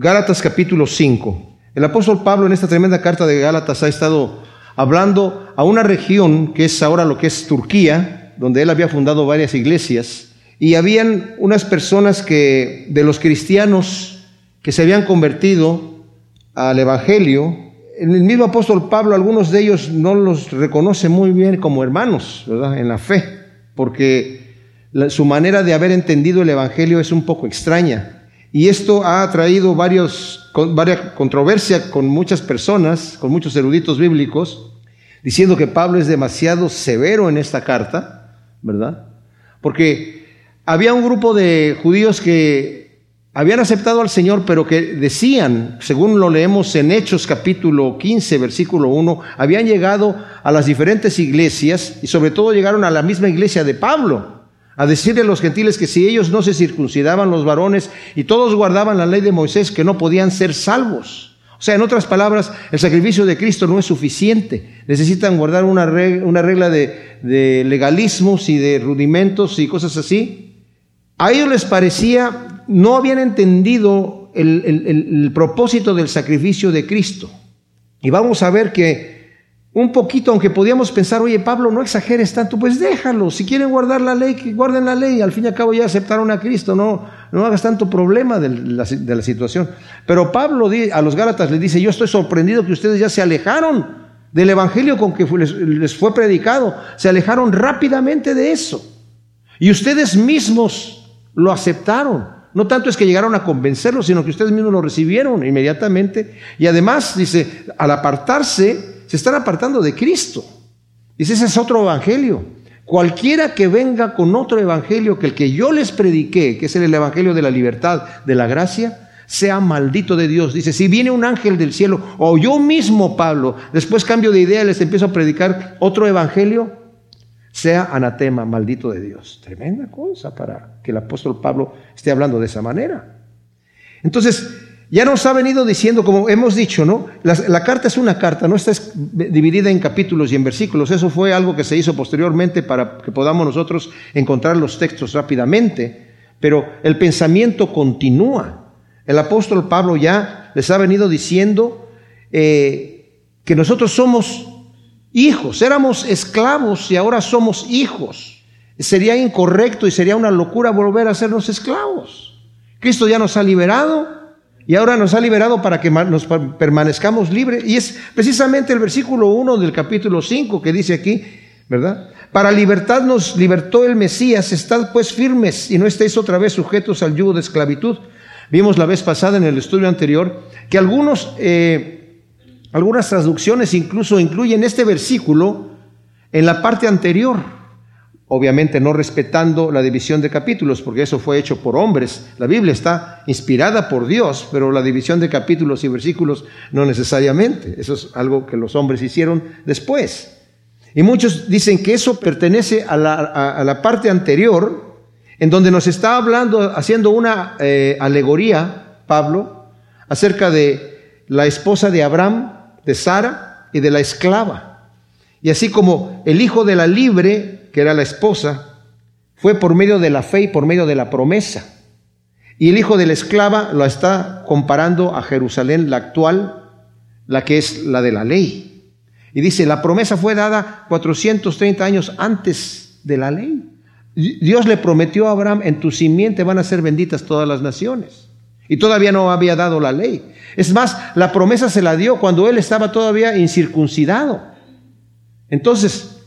Gálatas capítulo 5. El apóstol Pablo en esta tremenda carta de Gálatas ha estado hablando a una región que es ahora lo que es Turquía, donde él había fundado varias iglesias, y habían unas personas que de los cristianos que se habían convertido al evangelio, el mismo apóstol Pablo, algunos de ellos no los reconoce muy bien como hermanos, ¿verdad? En la fe, porque su manera de haber entendido el evangelio es un poco extraña. Y esto ha traído varios, varias controversia con muchas personas, con muchos eruditos bíblicos, diciendo que Pablo es demasiado severo en esta carta, ¿verdad? Porque había un grupo de judíos que habían aceptado al Señor, pero que decían, según lo leemos en Hechos capítulo 15, versículo 1, habían llegado a las diferentes iglesias y sobre todo llegaron a la misma iglesia de Pablo a decirle a los gentiles que si ellos no se circuncidaban los varones y todos guardaban la ley de Moisés, que no podían ser salvos. O sea, en otras palabras, el sacrificio de Cristo no es suficiente. Necesitan guardar una regla, regla de, legalismos y de rudimentos y cosas así. A ellos les parecía, no habían entendido el, el propósito del sacrificio de Cristo. Y vamos a ver que un poquito, aunque podíamos pensar, oye Pablo, no exageres tanto, pues déjalo, si quieren guardar la ley, que guarden la ley, al fin y al cabo ya aceptaron a Cristo, no, no hagas tanto problema de la, de la situación. Pero Pablo a los Gálatas le dice, yo estoy sorprendido que ustedes ya se alejaron del Evangelio con que les, les fue predicado, se alejaron rápidamente de eso. Y ustedes mismos lo aceptaron. No tanto es que llegaron a convencerlo, sino que ustedes mismos lo recibieron inmediatamente. Y además, dice, al apartarse, se están apartando de Cristo. Dice, ese es otro evangelio. Cualquiera que venga con otro evangelio que el que yo les prediqué, que es el evangelio de la libertad, de la gracia, sea maldito de Dios. Dice, si viene un ángel del cielo, o yo mismo, Pablo, después cambio de idea, les empiezo a predicar otro evangelio, sea anatema, maldito de Dios. Tremenda cosa para que el apóstol Pablo esté hablando de esa manera. Entonces, ya nos ha venido diciendo, como hemos dicho, ¿no? La, carta es una carta, no está dividida en capítulos y en versículos. Eso fue algo que se hizo posteriormente para que podamos nosotros encontrar los textos rápidamente. Pero el pensamiento continúa. El apóstol Pablo ya les ha venido diciendo eh, que nosotros somos hijos, éramos esclavos y ahora somos hijos. Sería incorrecto y sería una locura volver a sernos esclavos. Cristo ya nos ha liberado y ahora nos ha liberado para que nos permanezcamos libres. Y es precisamente el versículo 1 del capítulo 5 que dice aquí, ¿verdad? Para libertad nos libertó el Mesías, estad pues firmes y no estéis otra vez sujetos al yugo de esclavitud. Vimos la vez pasada en el estudio anterior que algunos, eh, algunas traducciones incluso incluyen este versículo en la parte anterior obviamente no respetando la división de capítulos, porque eso fue hecho por hombres. La Biblia está inspirada por Dios, pero la división de capítulos y versículos no necesariamente. Eso es algo que los hombres hicieron después. Y muchos dicen que eso pertenece a la, parte anterior, en donde nos está hablando, haciendo una eh, alegoría, Pablo, acerca de la esposa de Abraham, de Sara y de la esclava. Y así como el hijo de la libre que era la esposa, fue por medio de la fe y por medio de la promesa. Y el hijo de la esclava lo está comparando a Jerusalén, la actual, la que es la de la ley. Y dice, la promesa fue dada 430 años antes de la ley. Dios le prometió a Abraham, en tu simiente van a ser benditas todas las naciones. Y todavía no había dado la ley. Es más, la promesa se la dio cuando él estaba todavía incircuncidado. Entonces,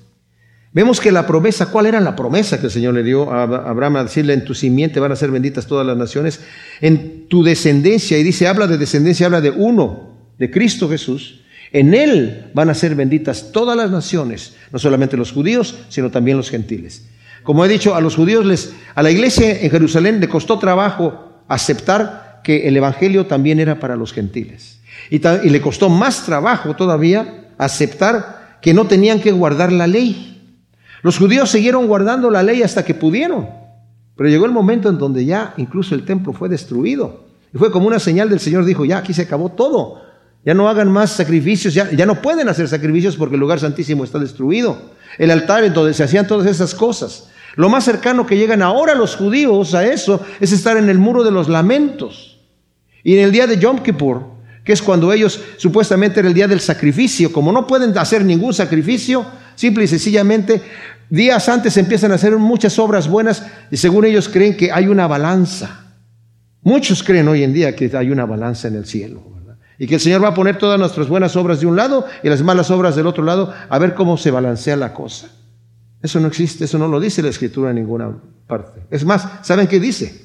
Vemos que la promesa, ¿cuál era la promesa que el Señor le dio a Abraham a decirle, en tu simiente van a ser benditas todas las naciones, en tu descendencia, y dice, habla de descendencia, habla de uno, de Cristo Jesús, en Él van a ser benditas todas las naciones, no solamente los judíos, sino también los gentiles. Como he dicho, a los judíos les, a la iglesia en Jerusalén le costó trabajo aceptar que el Evangelio también era para los gentiles. Y, y le costó más trabajo todavía aceptar que no tenían que guardar la ley los judíos siguieron guardando la ley hasta que pudieron, pero llegó el momento en donde ya incluso el templo fue destruido. Y fue como una señal del Señor, dijo, ya aquí se acabó todo, ya no hagan más sacrificios, ya, ya no pueden hacer sacrificios porque el lugar santísimo está destruido. El altar en donde se hacían todas esas cosas. Lo más cercano que llegan ahora los judíos a eso es estar en el muro de los lamentos. Y en el día de Yom Kippur, que es cuando ellos supuestamente era el día del sacrificio, como no pueden hacer ningún sacrificio, simple y sencillamente, días antes empiezan a hacer muchas obras buenas y según ellos creen que hay una balanza. Muchos creen hoy en día que hay una balanza en el cielo. Y que el Señor va a poner todas nuestras buenas obras de un lado y las malas obras del otro lado, a ver cómo se balancea la cosa. Eso no existe, eso no lo dice la Escritura en ninguna parte. Es más, ¿saben qué dice?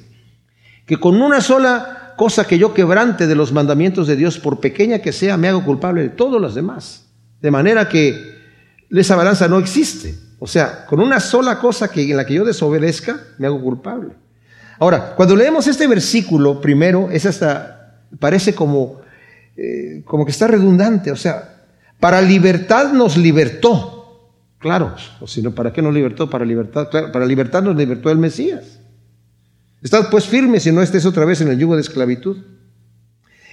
Que con una sola cosa que yo quebrante de los mandamientos de Dios, por pequeña que sea, me hago culpable de todos los demás. De manera que esa balanza no existe. O sea, con una sola cosa que, en la que yo desobedezca, me hago culpable. Ahora, cuando leemos este versículo, primero, es hasta, parece como eh, como que está redundante, o sea, para libertad nos libertó. Claro, o si no, ¿para qué nos libertó? Para libertad, para libertad nos libertó el Mesías. Estad pues firmes si no estés otra vez en el yugo de esclavitud.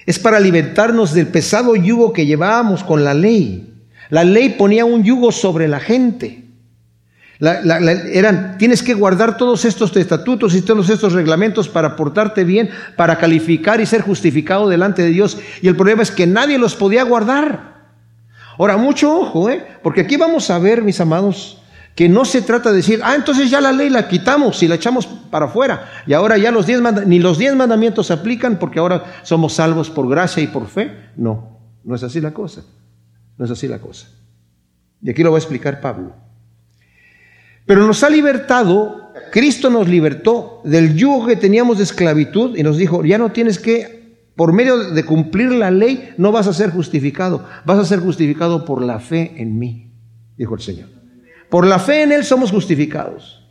Es para libertarnos del pesado yugo que llevábamos con la ley. La ley ponía un yugo sobre la gente eran, tienes que guardar todos estos estatutos y todos estos reglamentos para portarte bien, para calificar y ser justificado delante de Dios. Y el problema es que nadie los podía guardar. Ahora, mucho ojo, ¿eh? porque aquí vamos a ver, mis amados, que no se trata de decir, ah, entonces ya la ley la quitamos y la echamos para afuera. Y ahora ya los diez ni los diez mandamientos se aplican porque ahora somos salvos por gracia y por fe. No, no es así la cosa. No es así la cosa. Y aquí lo va a explicar Pablo. Pero nos ha libertado, Cristo nos libertó del yugo que teníamos de esclavitud y nos dijo, ya no tienes que, por medio de cumplir la ley, no vas a ser justificado, vas a ser justificado por la fe en mí, dijo el Señor. Por la fe en Él somos justificados.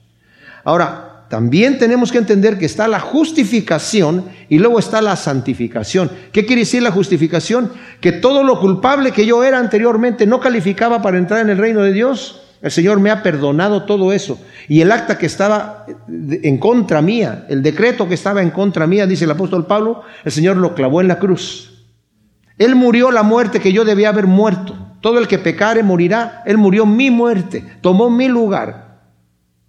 Ahora, también tenemos que entender que está la justificación y luego está la santificación. ¿Qué quiere decir la justificación? Que todo lo culpable que yo era anteriormente no calificaba para entrar en el reino de Dios. El Señor me ha perdonado todo eso. Y el acta que estaba en contra mía, el decreto que estaba en contra mía, dice el apóstol Pablo, el Señor lo clavó en la cruz. Él murió la muerte que yo debía haber muerto. Todo el que pecare morirá. Él murió mi muerte, tomó mi lugar.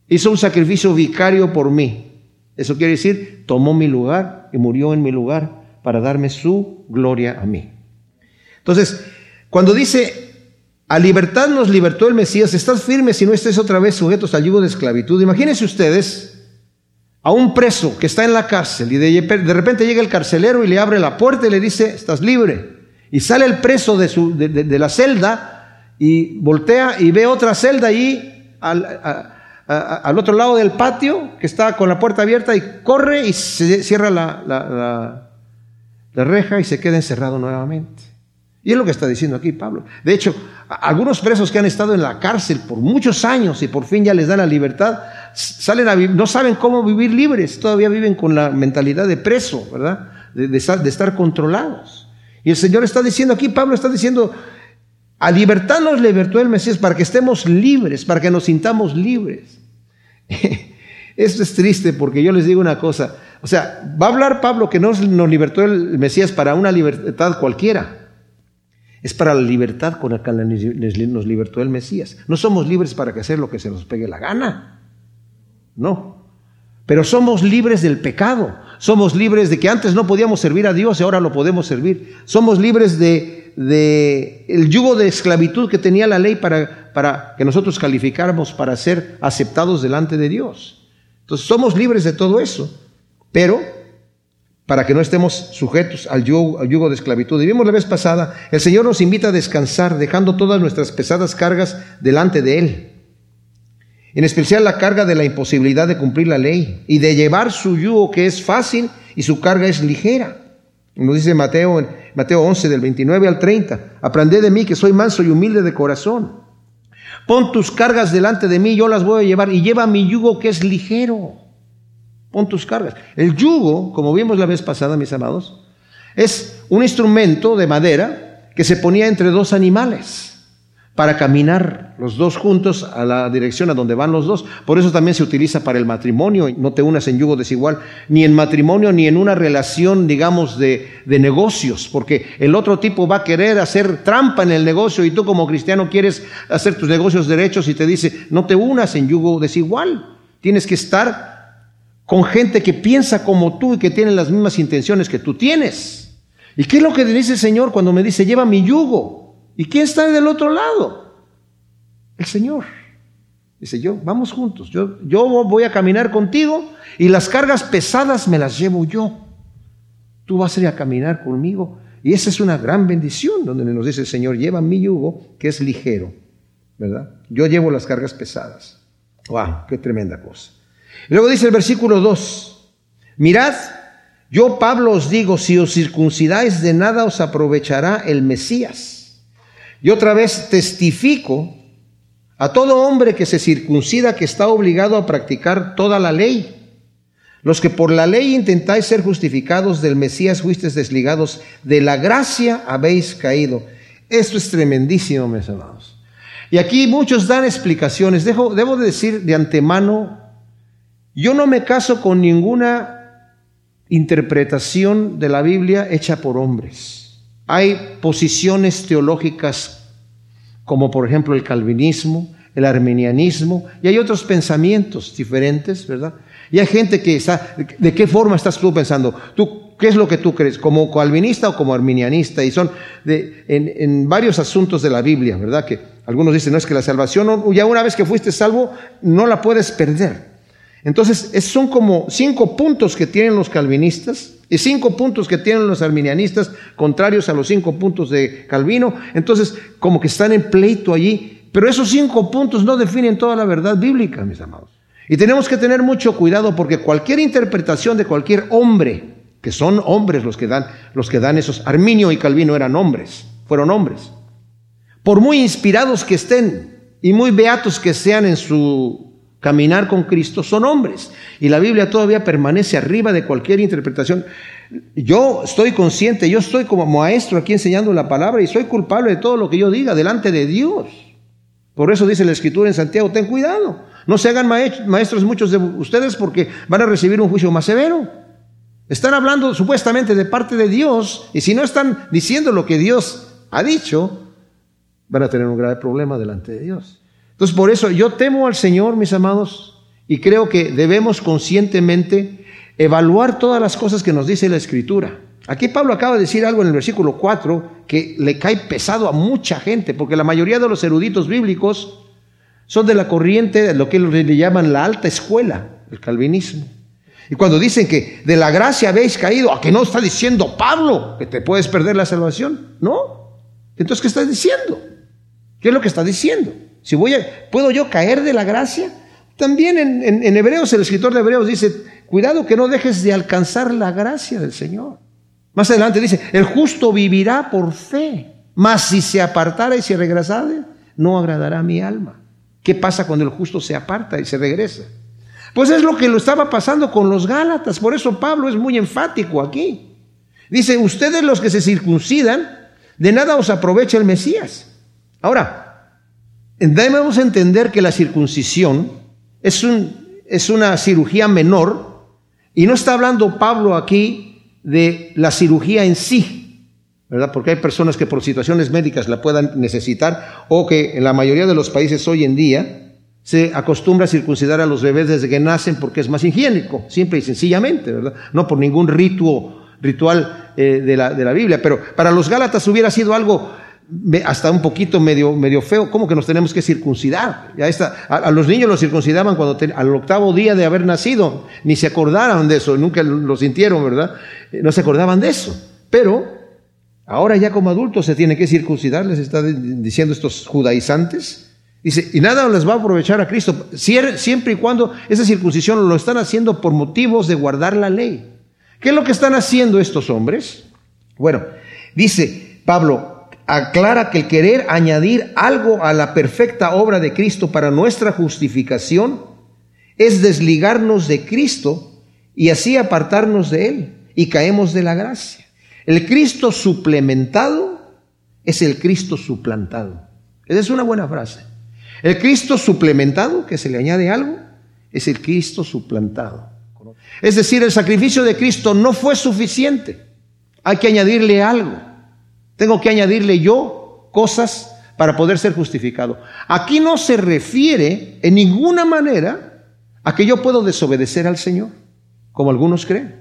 Hizo un sacrificio vicario por mí. Eso quiere decir, tomó mi lugar y murió en mi lugar para darme su gloria a mí. Entonces, cuando dice a libertad nos libertó el Mesías. Estás firme si no estés otra vez sujetos al yugo de esclavitud. Imagínense ustedes a un preso que está en la cárcel y de, repente llega el carcelero y le abre la puerta y le dice, estás libre. Y sale el preso de, su, de, la celda y voltea y ve otra celda ahí al, al, otro lado del patio que está con la puerta abierta y corre y se cierra la, la, la reja y se queda encerrado nuevamente. Y es lo que está diciendo aquí Pablo. De hecho, algunos presos que han estado en la cárcel por muchos años y por fin ya les dan la libertad, salen a no saben cómo vivir libres, todavía viven con la mentalidad de preso, ¿verdad? De, de, estar controlados. Y el Señor está diciendo aquí, Pablo está diciendo, a libertad nos libertó el Mesías para que estemos libres, para que nos sintamos libres. Esto es triste porque yo les digo una cosa, o sea, va a hablar Pablo que nos, nos libertó el Mesías para una libertad cualquiera. Es para la libertad con la que nos libertó el Mesías. No somos libres para hacer lo que se nos pegue la gana. No. Pero somos libres del pecado. Somos libres de que antes no podíamos servir a Dios y ahora lo podemos servir. Somos libres de, de el yugo de esclavitud que tenía la ley para, para que nosotros calificáramos para ser aceptados delante de Dios. Entonces somos libres de todo eso. Pero para que no estemos sujetos al yugo, de esclavitud. Y vimos la vez pasada, el Señor nos invita a descansar, dejando todas nuestras pesadas cargas delante de Él. En especial la carga de la imposibilidad de cumplir la ley y de llevar su yugo que es fácil y su carga es ligera. Nos dice Mateo, Mateo 11 del 29 al 30, aprended de mí que soy manso y humilde de corazón. Pon tus cargas delante de mí, yo las voy a llevar y lleva mi yugo que es ligero pon tus cargas. El yugo, como vimos la vez pasada, mis amados, es un instrumento de madera que se ponía entre dos animales para caminar los dos juntos a la dirección a donde van los dos. Por eso también se utiliza para el matrimonio. No te unas en yugo desigual, ni en matrimonio, ni en una relación, digamos, de, de, negocios, porque el otro tipo va a querer hacer trampa en el negocio y tú como cristiano quieres hacer tus negocios derechos y te dice, no te unas en yugo desigual. Tienes que estar con gente que piensa como tú y que tiene las mismas intenciones que tú tienes. ¿Y qué es lo que dice el Señor cuando me dice, lleva mi yugo? ¿Y quién está del otro lado? El Señor. Dice yo, vamos juntos, yo, yo voy a caminar contigo y las cargas pesadas me las llevo yo. Tú vas a ir a caminar conmigo. Y esa es una gran bendición donde nos dice el Señor, lleva mi yugo que es ligero, ¿verdad? Yo llevo las cargas pesadas. ¡Wow! ¡Qué tremenda cosa! luego dice el versículo 2, mirad, yo Pablo os digo, si os circuncidáis de nada os aprovechará el Mesías. Y otra vez testifico a todo hombre que se circuncida que está obligado a practicar toda la ley. Los que por la ley intentáis ser justificados del Mesías fuisteis desligados, de la gracia habéis caído. Esto es tremendísimo, mis amados. Y aquí muchos dan explicaciones. debo decir de antemano, yo no me caso con ninguna interpretación de la Biblia hecha por hombres. Hay posiciones teológicas como por ejemplo el calvinismo, el arminianismo, y hay otros pensamientos diferentes, ¿verdad? Y hay gente que está, ¿de qué forma estás tú pensando? ¿Tú, ¿Qué es lo que tú crees? ¿Como calvinista o como arminianista? Y son de, en, varios asuntos de la Biblia, ¿verdad? Que algunos dicen, no, es que la salvación, ya una vez que fuiste salvo, no la puedes perder. Entonces, son como cinco puntos que tienen los calvinistas y cinco puntos que tienen los arminianistas, contrarios a los cinco puntos de Calvino. Entonces, como que están en pleito allí. Pero esos cinco puntos no definen toda la verdad bíblica, mis amados. Y tenemos que tener mucho cuidado porque cualquier interpretación de cualquier hombre, que son hombres los que dan, los que dan esos, Arminio y Calvino eran hombres, fueron hombres. Por muy inspirados que estén y muy beatos que sean en su caminar con Cristo, son hombres. Y la Biblia todavía permanece arriba de cualquier interpretación. Yo estoy consciente, yo estoy como maestro aquí enseñando la palabra y soy culpable de todo lo que yo diga delante de Dios. Por eso dice la Escritura en Santiago, ten cuidado, no se hagan maestros muchos de ustedes porque van a recibir un juicio más severo. Están hablando supuestamente de parte de Dios y si no están diciendo lo que Dios ha dicho, van a tener un grave problema delante de Dios. Entonces, por eso yo temo al Señor, mis amados, y creo que debemos conscientemente evaluar todas las cosas que nos dice la Escritura. Aquí Pablo acaba de decir algo en el versículo 4 que le cae pesado a mucha gente, porque la mayoría de los eruditos bíblicos son de la corriente de lo que le llaman la alta escuela, el calvinismo. Y cuando dicen que de la gracia habéis caído, ¿a que no está diciendo Pablo que te puedes perder la salvación? No. Entonces, ¿qué está diciendo? ¿Qué es lo que está diciendo? Si voy a, ¿Puedo yo caer de la gracia? También en, Hebreos, el escritor de Hebreos dice, cuidado que no dejes de alcanzar la gracia del Señor. Más adelante dice, el justo vivirá por fe, mas si se apartara y se regresare, no agradará mi alma. ¿Qué pasa cuando el justo se aparta y se regresa? Pues es lo que lo estaba pasando con los Gálatas, por eso Pablo es muy enfático aquí. Dice, ustedes los que se circuncidan, de nada os aprovecha el Mesías. Ahora, Debemos entender que la circuncisión es, un, es una cirugía menor y no está hablando Pablo aquí de la cirugía en sí, ¿verdad? Porque hay personas que por situaciones médicas la puedan necesitar o que en la mayoría de los países hoy en día se acostumbra a circuncidar a los bebés desde que nacen porque es más higiénico, simple y sencillamente, ¿verdad? No por ningún ritual eh, de, la, de la Biblia, pero para los Gálatas hubiera sido algo hasta un poquito medio, medio feo, ¿cómo que nos tenemos que circuncidar? Ya está, a, los niños los circuncidaban cuando al octavo día de haber nacido, ni se acordaron de eso, nunca lo sintieron, ¿verdad? Eh, no se acordaban de eso. Pero ahora ya como adultos se tiene que circuncidar, les está diciendo estos judaizantes. Dice, y nada les va a aprovechar a Cristo, siempre y cuando esa circuncisión lo están haciendo por motivos de guardar la ley. ¿Qué es lo que están haciendo estos hombres? Bueno, dice Pablo, aclara que el querer añadir algo a la perfecta obra de Cristo para nuestra justificación es desligarnos de Cristo y así apartarnos de Él y caemos de la gracia. El Cristo suplementado es el Cristo suplantado. Esa es una buena frase. El Cristo suplementado, que se le añade algo, es el Cristo suplantado. Es decir, el sacrificio de Cristo no fue suficiente. Hay que añadirle algo. Tengo que añadirle yo cosas para poder ser justificado. Aquí no se refiere en ninguna manera a que yo puedo desobedecer al Señor. como algunos creen.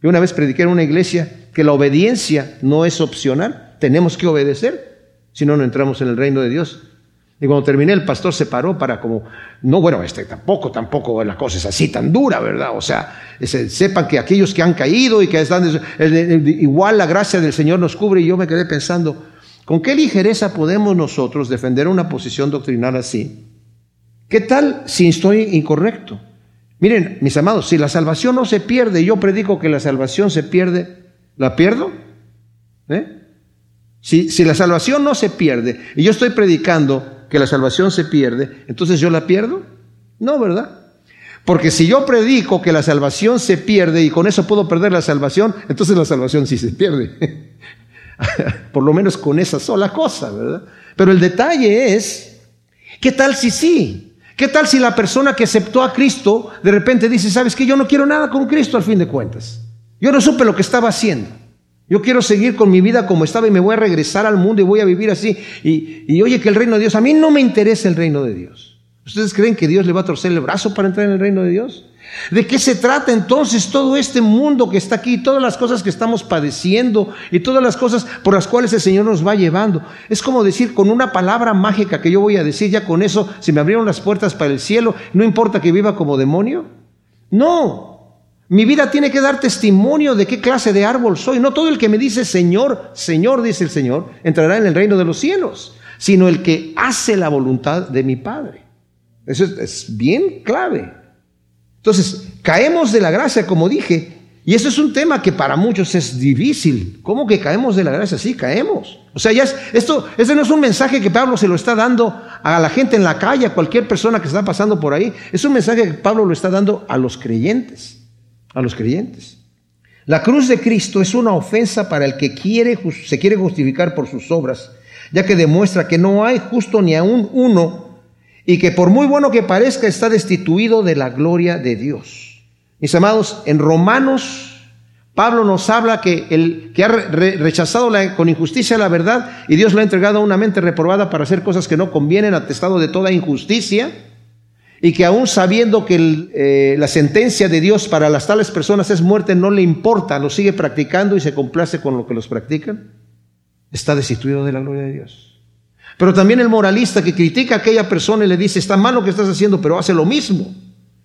Yo una vez prediqué en una iglesia que la obediencia no es opcional, tenemos que obedecer, si no, no entramos en el reino de Dios. Y cuando terminé, el pastor se paró para como, no, bueno, este tampoco, tampoco la cosa es así tan dura, ¿verdad? O sea, sepan que aquellos que han caído y que están, igual la gracia del Señor nos cubre. Y yo me quedé pensando, ¿con qué ligereza podemos nosotros defender una posición doctrinal así? ¿Qué tal si estoy incorrecto? Miren, mis amados, si la salvación no se pierde, yo predico que la salvación se pierde, ¿la pierdo? ¿Eh? Si, si la salvación no se pierde y yo estoy predicando que la salvación se pierde, entonces yo la pierdo? No, ¿verdad? Porque si yo predico que la salvación se pierde y con eso puedo perder la salvación, entonces la salvación sí se pierde. Por lo menos con esa sola cosa, ¿verdad? Pero el detalle es, ¿qué tal si sí? ¿Qué tal si la persona que aceptó a Cristo de repente dice, sabes que yo no quiero nada con Cristo al fin de cuentas? Yo no supe lo que estaba haciendo. Yo quiero seguir con mi vida como estaba y me voy a regresar al mundo y voy a vivir así. Y, oye que el reino de Dios, a mí no me interesa el reino de Dios. ¿Ustedes creen que Dios le va a torcer el brazo para entrar en el reino de Dios? ¿De qué se trata entonces todo este mundo que está aquí, todas las cosas que estamos padeciendo y todas las cosas por las cuales el Señor nos va llevando? Es como decir con una palabra mágica que yo voy a decir, ya con eso se me abrieron las puertas para el cielo, no importa que viva como demonio. No, mi vida tiene que dar testimonio de qué clase de árbol soy. No todo el que me dice Señor, Señor, dice el Señor, entrará en el reino de los cielos, sino el que hace la voluntad de mi Padre. Eso es, bien clave. Entonces, caemos de la gracia, como dije, y eso es un tema que para muchos es difícil. ¿Cómo que caemos de la gracia? Sí, caemos. O sea, ya es, esto, ese no es un mensaje que Pablo se lo está dando a la gente en la calle, a cualquier persona que está pasando por ahí. Es un mensaje que Pablo lo está dando a los creyentes a los creyentes. La cruz de Cristo es una ofensa para el que quiere, se quiere justificar por sus obras, ya que demuestra que no hay justo ni aún uno y que por muy bueno que parezca está destituido de la gloria de Dios. Mis amados, en Romanos Pablo nos habla que el que ha rechazado con injusticia la verdad y Dios le ha entregado a una mente reprobada para hacer cosas que no convienen, atestado de toda injusticia y que aún sabiendo que eh, la sentencia de Dios para las tales personas es muerte, no le importa, lo sigue practicando y se complace con lo que los practican, está destituido de la gloria de Dios. Pero también el moralista que critica a aquella persona y le dice, está mal lo que estás haciendo, pero hace lo mismo.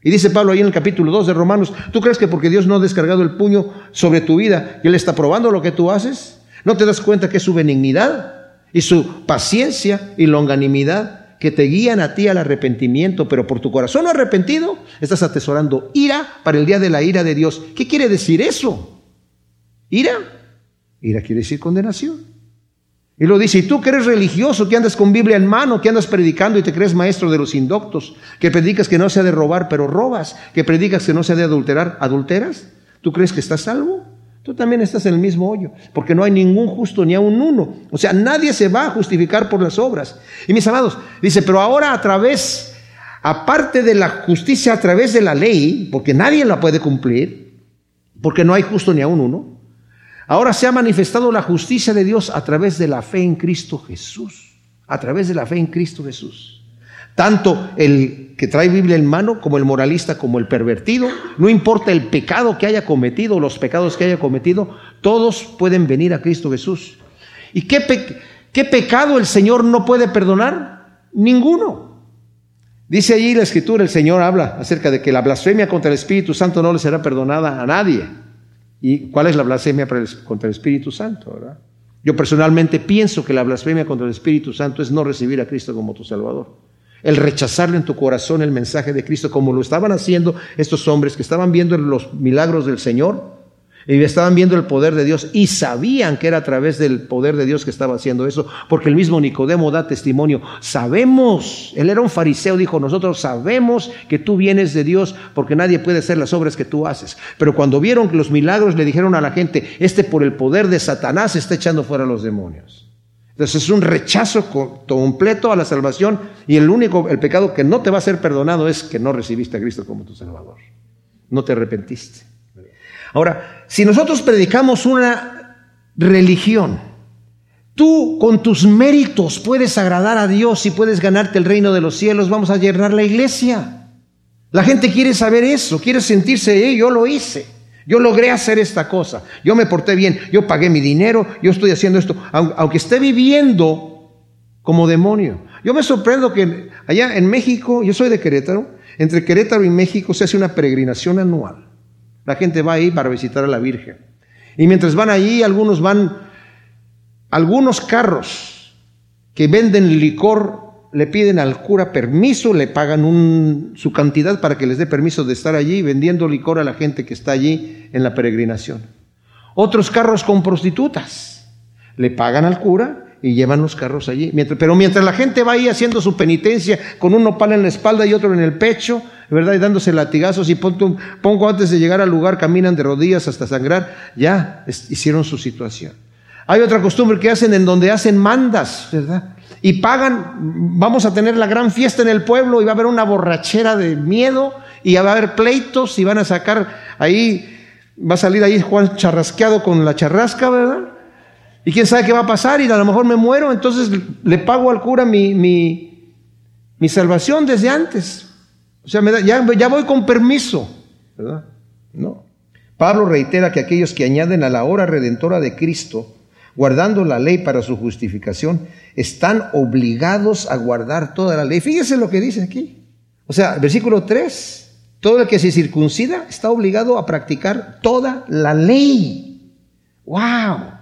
Y dice Pablo ahí en el capítulo 2 de Romanos, ¿tú crees que porque Dios no ha descargado el puño sobre tu vida y Él está probando lo que tú haces? ¿No te das cuenta que es su benignidad y su paciencia y longanimidad que te guían a ti al arrepentimiento, pero por tu corazón arrepentido estás atesorando ira para el día de la ira de Dios. ¿Qué quiere decir eso? ¿Ira? Ira quiere decir condenación. Y lo dice, y tú que eres religioso, que andas con Biblia en mano, que andas predicando y te crees maestro de los indoctos, que predicas que no sea de robar, pero robas, que predicas que no sea de adulterar, adulteras, ¿tú crees que estás salvo? Tú también estás en el mismo hoyo, porque no hay ningún justo ni a un uno. O sea, nadie se va a justificar por las obras. Y mis amados, dice, pero ahora a través, aparte de la justicia a través de la ley, porque nadie la puede cumplir, porque no hay justo ni a un uno, ahora se ha manifestado la justicia de Dios a través de la fe en Cristo Jesús. A través de la fe en Cristo Jesús. Tanto el que trae Biblia en mano como el moralista como el pervertido, no importa el pecado que haya cometido, los pecados que haya cometido, todos pueden venir a Cristo Jesús. ¿Y qué, pecado el Señor no puede perdonar? Ninguno. Dice allí la escritura, el Señor habla acerca de que la blasfemia contra el Espíritu Santo no le será perdonada a nadie. ¿Y cuál es la blasfemia contra el Espíritu Santo? Yo personalmente pienso que la blasfemia contra el Espíritu Santo es no recibir a Cristo como tu Salvador el rechazarle en tu corazón el mensaje de Cristo, como lo estaban haciendo estos hombres que estaban viendo los milagros del Señor y estaban viendo el poder de Dios y sabían que era a través del poder de Dios que estaba haciendo eso, porque el mismo Nicodemo da testimonio. Sabemos, él era un fariseo, dijo, nosotros sabemos que tú vienes de Dios porque nadie puede hacer las obras que tú haces. Pero cuando vieron los milagros le dijeron a la gente, este por el poder de Satanás está echando fuera a los demonios. Entonces es un rechazo completo a la salvación y el único, el pecado que no te va a ser perdonado es que no recibiste a Cristo como tu Salvador. No te arrepentiste. Ahora, si nosotros predicamos una religión, tú con tus méritos puedes agradar a Dios y puedes ganarte el reino de los cielos, vamos a llenar la iglesia. La gente quiere saber eso, quiere sentirse, yo lo hice. Yo logré hacer esta cosa, yo me porté bien, yo pagué mi dinero, yo estoy haciendo esto, aunque esté viviendo como demonio. Yo me sorprendo que allá en México, yo soy de Querétaro, entre Querétaro y México se hace una peregrinación anual. La gente va ahí para visitar a la Virgen. Y mientras van allí, algunos van, algunos carros que venden licor le piden al cura permiso, le pagan su cantidad para que les dé permiso de estar allí vendiendo licor a la gente que está allí en la peregrinación. Otros carros con prostitutas, le pagan al cura y llevan los carros allí. pero mientras la gente va ahí haciendo su penitencia con un nopal en la espalda y otro en el pecho, ¿verdad? Y dándose latigazos y pongo antes de llegar al lugar, caminan de rodillas hasta sangrar, ya hicieron su situación. Hay otra costumbre que hacen en donde hacen mandas, ¿verdad? Y pagan, vamos a tener la gran fiesta en el pueblo y va a haber una borrachera de miedo y va a haber pleitos y van a sacar ahí, va a salir ahí Juan charrasqueado con la charrasca, ¿verdad? Y quién sabe qué va a pasar y a lo mejor me muero, entonces le pago al cura mi, mi, mi salvación desde antes. O sea, me ya, ya voy con permiso, ¿verdad? No. Pablo reitera que aquellos que añaden a la hora redentora de Cristo, guardando la ley para su justificación, están obligados a guardar toda la ley. Fíjese lo que dice aquí. O sea, versículo 3, todo el que se circuncida está obligado a practicar toda la ley. ¡Wow!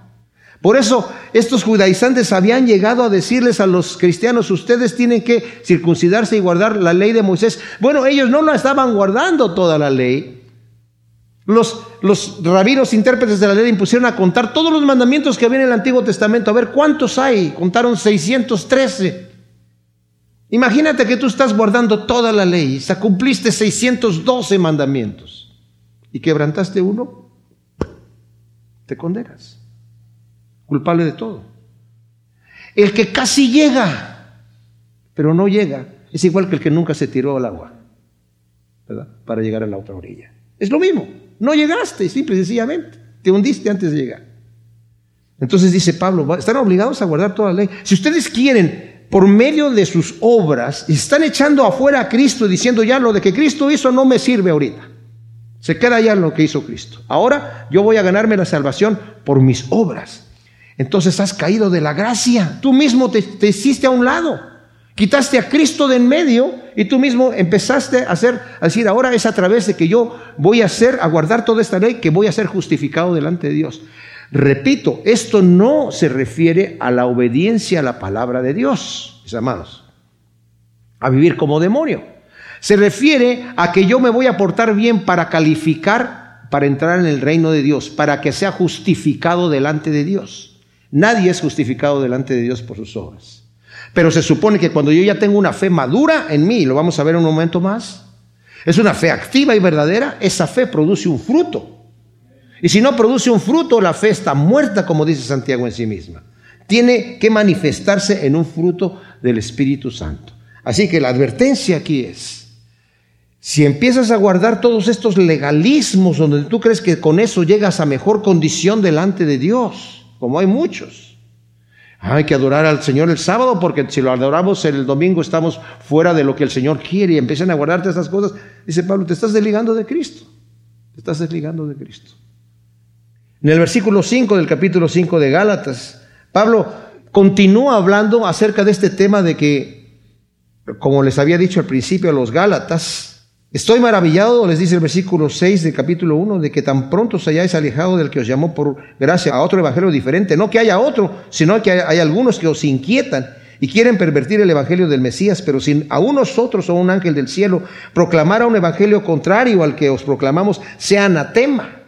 Por eso estos judaizantes habían llegado a decirles a los cristianos, ustedes tienen que circuncidarse y guardar la ley de Moisés. Bueno, ellos no la estaban guardando toda la ley, los, los rabinos intérpretes de la ley impusieron a contar todos los mandamientos que había en el Antiguo Testamento. A ver, ¿cuántos hay? Contaron 613. Imagínate que tú estás guardando toda la ley, o cumpliste 612 mandamientos y quebrantaste uno, te condenas. Culpable de todo. El que casi llega, pero no llega, es igual que el que nunca se tiró al agua, ¿verdad? Para llegar a la otra orilla. Es lo mismo. No llegaste, simple y sencillamente. Te hundiste antes de llegar. Entonces dice Pablo, están obligados a guardar toda la ley. Si ustedes quieren, por medio de sus obras, están echando afuera a Cristo diciendo ya lo de que Cristo hizo no me sirve ahorita. Se queda ya lo que hizo Cristo. Ahora yo voy a ganarme la salvación por mis obras. Entonces has caído de la gracia. Tú mismo te, te hiciste a un lado. Quitaste a Cristo de en medio y tú mismo empezaste a hacer, a decir, ahora es a través de que yo voy a hacer, a guardar toda esta ley, que voy a ser justificado delante de Dios. Repito, esto no se refiere a la obediencia a la palabra de Dios, mis amados, a vivir como demonio. Se refiere a que yo me voy a portar bien para calificar, para entrar en el reino de Dios, para que sea justificado delante de Dios. Nadie es justificado delante de Dios por sus obras. Pero se supone que cuando yo ya tengo una fe madura en mí, lo vamos a ver en un momento más, es una fe activa y verdadera, esa fe produce un fruto. Y si no produce un fruto, la fe está muerta, como dice Santiago en sí misma. Tiene que manifestarse en un fruto del Espíritu Santo. Así que la advertencia aquí es, si empiezas a guardar todos estos legalismos donde tú crees que con eso llegas a mejor condición delante de Dios, como hay muchos, hay que adorar al Señor el sábado porque si lo adoramos el domingo estamos fuera de lo que el Señor quiere y empiezan a guardarte estas cosas. Dice Pablo, te estás desligando de Cristo. Te estás desligando de Cristo. En el versículo 5 del capítulo 5 de Gálatas, Pablo continúa hablando acerca de este tema de que, como les había dicho al principio a los Gálatas, Estoy maravillado, les dice el versículo 6 del capítulo 1, de que tan pronto os hayáis alejado del que os llamó por gracia a otro evangelio diferente. No que haya otro, sino que hay, algunos que os inquietan y quieren pervertir el evangelio del Mesías, pero si a nosotros o un ángel del cielo proclamara un evangelio contrario al que os proclamamos, sea anatema.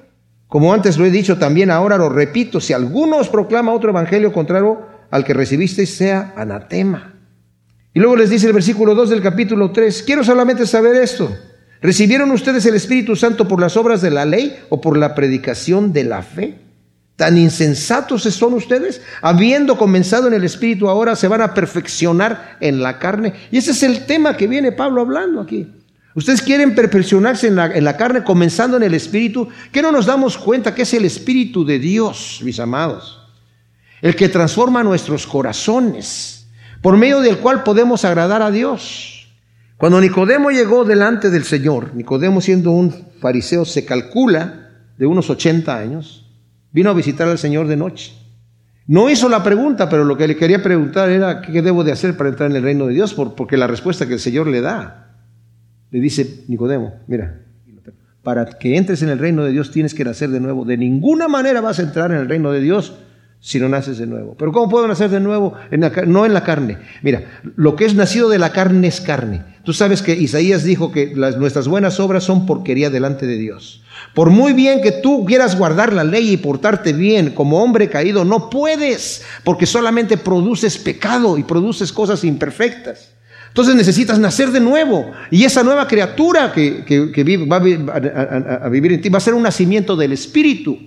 Como antes lo he dicho, también ahora lo repito, si alguno os proclama otro evangelio contrario al que recibisteis, sea anatema. Y luego les dice el versículo 2 del capítulo 3, quiero solamente saber esto. ¿Recibieron ustedes el Espíritu Santo por las obras de la ley o por la predicación de la fe? ¿Tan insensatos son ustedes? Habiendo comenzado en el Espíritu, ahora se van a perfeccionar en la carne. Y ese es el tema que viene Pablo hablando aquí. Ustedes quieren perfeccionarse en la, en la carne comenzando en el Espíritu. ¿Qué no nos damos cuenta que es el Espíritu de Dios, mis amados? El que transforma nuestros corazones, por medio del cual podemos agradar a Dios. Cuando Nicodemo llegó delante del Señor, Nicodemo siendo un fariseo, se calcula de unos 80 años, vino a visitar al Señor de noche. No hizo la pregunta, pero lo que le quería preguntar era, ¿qué debo de hacer para entrar en el reino de Dios? Porque la respuesta que el Señor le da, le dice Nicodemo, mira, para que entres en el reino de Dios tienes que nacer de nuevo. De ninguna manera vas a entrar en el reino de Dios si no naces de nuevo. Pero ¿cómo puedo nacer de nuevo? no en la carne. Mira, lo que es nacido de la carne es carne. Tú sabes que Isaías dijo que las, nuestras buenas obras son porquería delante de Dios. Por muy bien que tú quieras guardar la ley y portarte bien como hombre caído, no puedes, porque solamente produces pecado y produces cosas imperfectas. Entonces necesitas nacer de nuevo. Y esa nueva criatura que, va a, vivir en ti va a ser un nacimiento del Espíritu.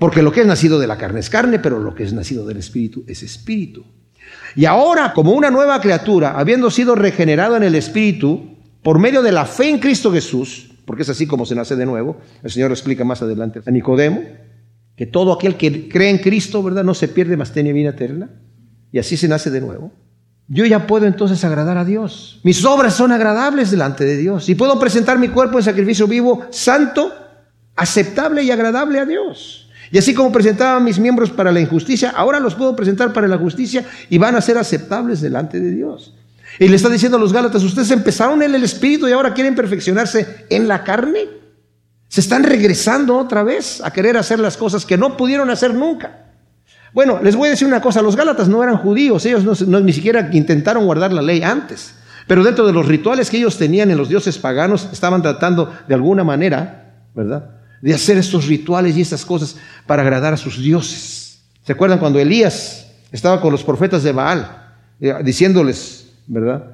Porque lo que es nacido de la carne es carne, pero lo que es nacido del Espíritu es Espíritu. Y ahora, como una nueva criatura, habiendo sido regenerado en el Espíritu, por medio de la fe en Cristo Jesús, porque es así como se nace de nuevo, el Señor explica más adelante a Nicodemo, que todo aquel que cree en Cristo, ¿verdad? No se pierde, más tiene vida eterna. Y así se nace de nuevo yo ya puedo entonces agradar a Dios. Mis obras son agradables delante de Dios y puedo presentar mi cuerpo en sacrificio vivo, santo, aceptable y agradable a Dios. Y así como presentaba mis miembros para la injusticia, ahora los puedo presentar para la justicia y van a ser aceptables delante de Dios. Y le está diciendo a los Gálatas, ustedes empezaron en el Espíritu y ahora quieren perfeccionarse en la carne. Se están regresando otra vez a querer hacer las cosas que no pudieron hacer nunca. Bueno, les voy a decir una cosa, los Gálatas no eran judíos, ellos no, ni siquiera intentaron guardar la ley antes, pero dentro de los rituales que ellos tenían en los dioses paganos, estaban tratando de alguna manera, ¿verdad?, de hacer estos rituales y estas cosas para agradar a sus dioses. ¿Se acuerdan cuando Elías estaba con los profetas de Baal, eh, diciéndoles, ¿verdad?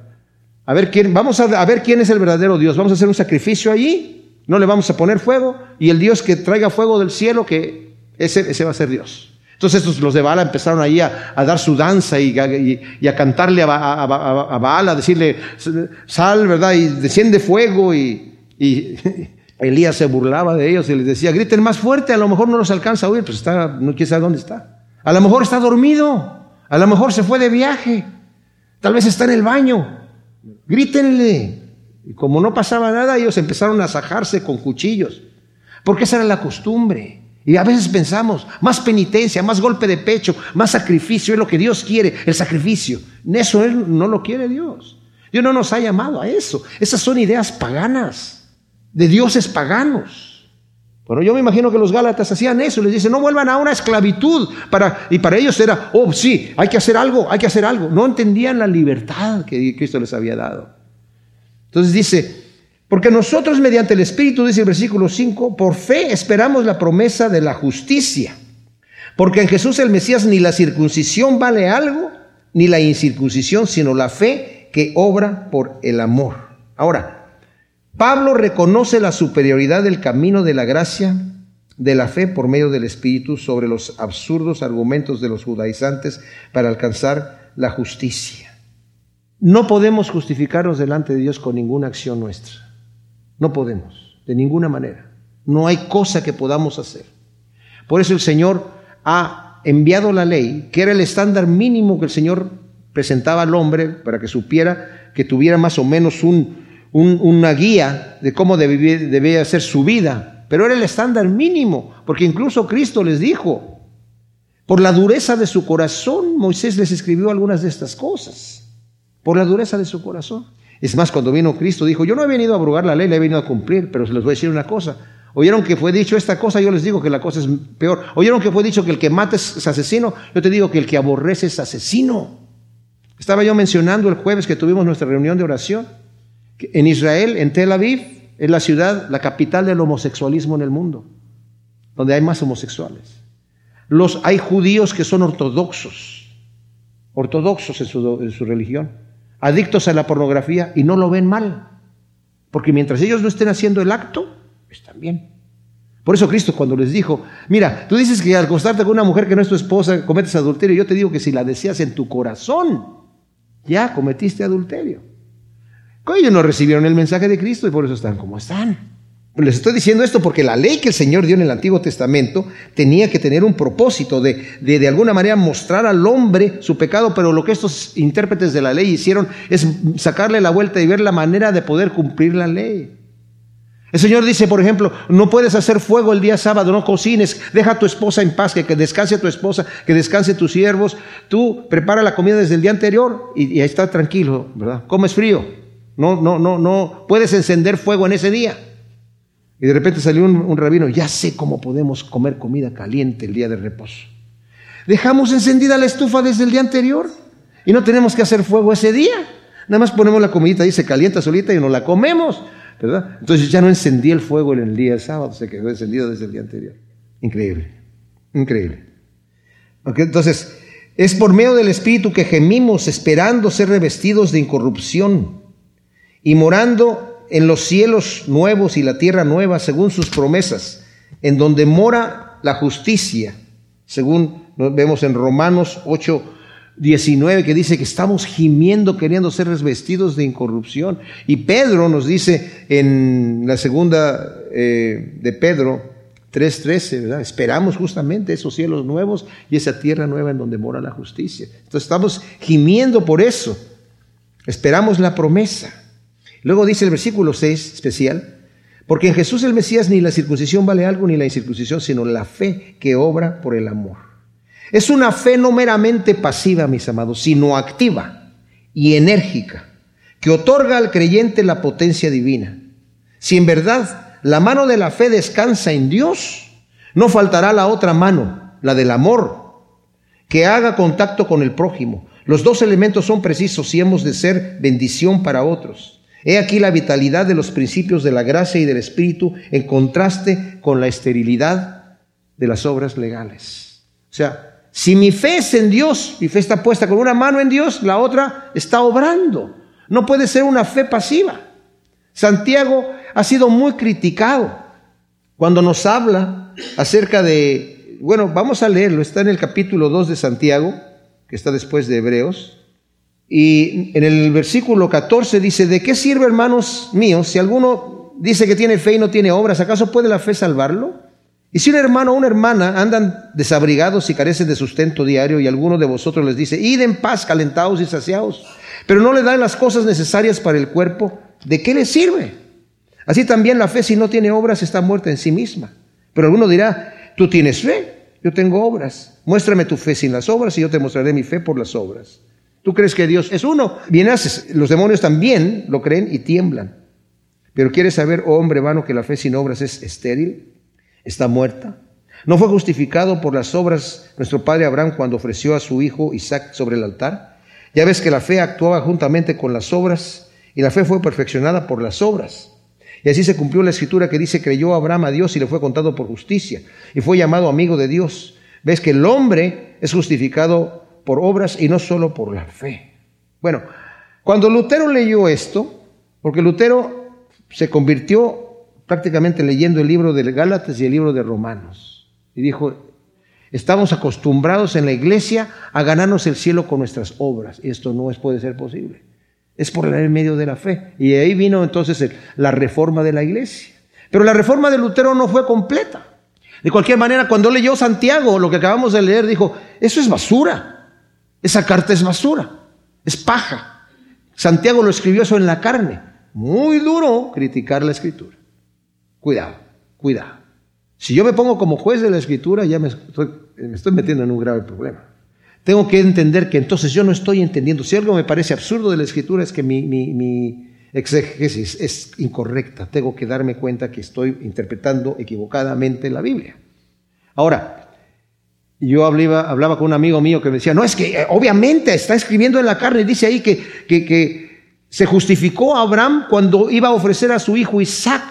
A ver quién, vamos a, ver quién es el verdadero Dios, vamos a hacer un sacrificio allí, no le vamos a poner fuego, y el Dios que traiga fuego del cielo, que ese, ese va a ser Dios. Entonces estos, los de Baal empezaron ahí a, dar su danza y, a cantarle a, a, Baal, a decirle, sal, ¿verdad? Y desciende fuego y, Elías se burlaba de ellos y les decía, griten más fuerte, a lo mejor no los alcanza a oír, pues está, no quiere saber dónde está. A lo mejor está dormido, a lo mejor se fue de viaje, tal vez está en el baño. Grítenle. Y como no pasaba nada, ellos empezaron a sajarse con cuchillos, porque esa era la costumbre. Y a veces pensamos, más penitencia, más golpe de pecho, más sacrificio es lo que Dios quiere, el sacrificio. Eso no lo quiere Dios. Dios no nos ha llamado a eso. Esas son ideas paganas, de dioses paganos. Bueno, yo me imagino que los Gálatas hacían eso, les dicen, no vuelvan a una esclavitud. Para, y para ellos era, oh, sí, hay que hacer algo, hay que hacer algo. No entendían la libertad que Cristo les había dado. Entonces dice, porque nosotros mediante el Espíritu, dice el versículo 5, por fe esperamos la promesa de la justicia. Porque en Jesús el Mesías ni la circuncisión vale algo, ni la incircuncisión, sino la fe que obra por el amor. Ahora, Pablo reconoce la superioridad del camino de la gracia, de la fe por medio del Espíritu sobre los absurdos argumentos de los judaizantes para alcanzar la justicia. No podemos justificarnos delante de Dios con ninguna acción nuestra. No podemos, de ninguna manera. No hay cosa que podamos hacer. Por eso el Señor ha enviado la ley, que era el estándar mínimo que el Señor presentaba al hombre para que supiera, que tuviera más o menos un, una guía de cómo debía, ser su vida. Pero era el estándar mínimo, porque incluso Cristo les dijo, por la dureza de su corazón, Moisés les escribió algunas de estas cosas, por la dureza de su corazón. Es más, cuando vino Cristo dijo, yo no he venido a abrogar la ley, la he venido a cumplir, pero se les voy a decir una cosa. Oyeron que fue dicho esta cosa, yo les digo que la cosa es peor. Oyeron que fue dicho que el que mata es asesino, yo te digo que el que aborrece es asesino. Estaba yo mencionando el jueves que tuvimos nuestra reunión de oración, en Israel, en Tel Aviv, es la ciudad, la capital del homosexualismo en el mundo, donde hay más homosexuales. Los, hay judíos que son ortodoxos, ortodoxos en su, religión adictos a la pornografía y no lo ven mal. Porque mientras ellos no estén haciendo el acto, están bien. Por eso Cristo cuando les dijo, mira, tú dices que al acostarte con una mujer que no es tu esposa cometes adulterio, yo te digo que si la deseas en tu corazón, ya cometiste adulterio. Ellos no recibieron el mensaje de Cristo y por eso están como están. Les estoy diciendo esto porque la ley que el Señor dio en el Antiguo Testamento tenía que tener un propósito de, de, de alguna manera mostrar al hombre su pecado, pero lo que estos intérpretes de la ley hicieron es sacarle la vuelta y ver la manera de poder cumplir la ley. El Señor dice, por ejemplo, no puedes hacer fuego el día sábado, no cocines, deja a tu esposa en paz, que, que descanse tu esposa, que descanse tus siervos, tú prepara la comida desde el día anterior y, y ahí está tranquilo, ¿verdad? Comes frío, no, no, no, no, puedes encender fuego en ese día. Y de repente salió un, rabino, ya sé cómo podemos comer comida caliente el día de reposo. Dejamos encendida la estufa desde el día anterior y no tenemos que hacer fuego ese día. Nada más ponemos la comidita ahí, se calienta solita y nos la comemos. ¿verdad? Entonces ya no encendí el fuego en el día del sábado, se quedó encendido desde el día anterior. Increíble, increíble. Entonces, es por medio del Espíritu que gemimos esperando ser revestidos de incorrupción y morando en los cielos nuevos y la tierra nueva según sus promesas, en donde mora la justicia, según vemos en Romanos 8, 19 que dice que estamos gimiendo queriendo ser revestidos de incorrupción. Y Pedro nos dice en la segunda eh, de Pedro 3.13, ¿verdad? Esperamos justamente esos cielos nuevos y esa tierra nueva en donde mora la justicia. Entonces estamos gimiendo por eso. Esperamos la promesa. Luego dice el versículo 6 especial, porque en Jesús el Mesías ni la circuncisión vale algo ni la incircuncisión, sino la fe que obra por el amor. Es una fe no meramente pasiva, mis amados, sino activa y enérgica, que otorga al creyente la potencia divina. Si en verdad la mano de la fe descansa en Dios, no faltará la otra mano, la del amor, que haga contacto con el prójimo. Los dos elementos son precisos si hemos de ser bendición para otros. He aquí la vitalidad de los principios de la gracia y del Espíritu en contraste con la esterilidad de las obras legales. O sea, si mi fe es en Dios, mi fe está puesta con una mano en Dios, la otra está obrando. No puede ser una fe pasiva. Santiago ha sido muy criticado cuando nos habla acerca de, bueno, vamos a leerlo, está en el capítulo 2 de Santiago, que está después de Hebreos, y en el versículo 14 dice, ¿de qué sirve, hermanos míos, si alguno dice que tiene fe y no tiene obras, ¿acaso puede la fe salvarlo? Y si un hermano o una hermana andan desabrigados y carecen de sustento diario y alguno de vosotros les dice, id en paz, calentados y saciados, pero no le dan las cosas necesarias para el cuerpo, ¿de qué le sirve? Así también la fe si no tiene obras está muerta en sí misma. Pero alguno dirá, tú tienes fe, yo tengo obras, muéstrame tu fe sin las obras y yo te mostraré mi fe por las obras. ¿Tú crees que Dios es uno? Bien haces, los demonios también lo creen y tiemblan. Pero ¿quieres saber, oh hombre vano, que la fe sin obras es estéril? está muerta. ¿No fue justificado por las obras nuestro padre Abraham cuando ofreció a su hijo Isaac sobre el altar? Ya ves que la fe actuaba juntamente con las obras y la fe fue perfeccionada por las obras. Y así se cumplió la escritura que dice, creyó Abraham a Dios y le fue contado por justicia y fue llamado amigo de Dios. Ves que el hombre es justificado por obras y no solo por la fe. Bueno, cuando Lutero leyó esto, porque Lutero se convirtió prácticamente leyendo el libro de Gálatas y el libro de Romanos. Y dijo, estamos acostumbrados en la iglesia a ganarnos el cielo con nuestras obras. Y esto no es, puede ser posible. Es por el medio de la fe. Y ahí vino entonces la reforma de la iglesia. Pero la reforma de Lutero no fue completa. De cualquier manera, cuando leyó Santiago, lo que acabamos de leer, dijo, eso es basura. Esa carta es basura. Es paja. Santiago lo escribió eso en la carne. Muy duro criticar la escritura. Cuidado, cuidado. Si yo me pongo como juez de la escritura, ya me estoy, me estoy metiendo en un grave problema. Tengo que entender que entonces yo no estoy entendiendo. Si algo me parece absurdo de la escritura es que mi, mi, mi exégesis es incorrecta. Tengo que darme cuenta que estoy interpretando equivocadamente la Biblia. Ahora, yo hablaba, hablaba con un amigo mío que me decía, no, es que eh, obviamente está escribiendo en la carne, dice ahí que, que, que se justificó a Abraham cuando iba a ofrecer a su hijo Isaac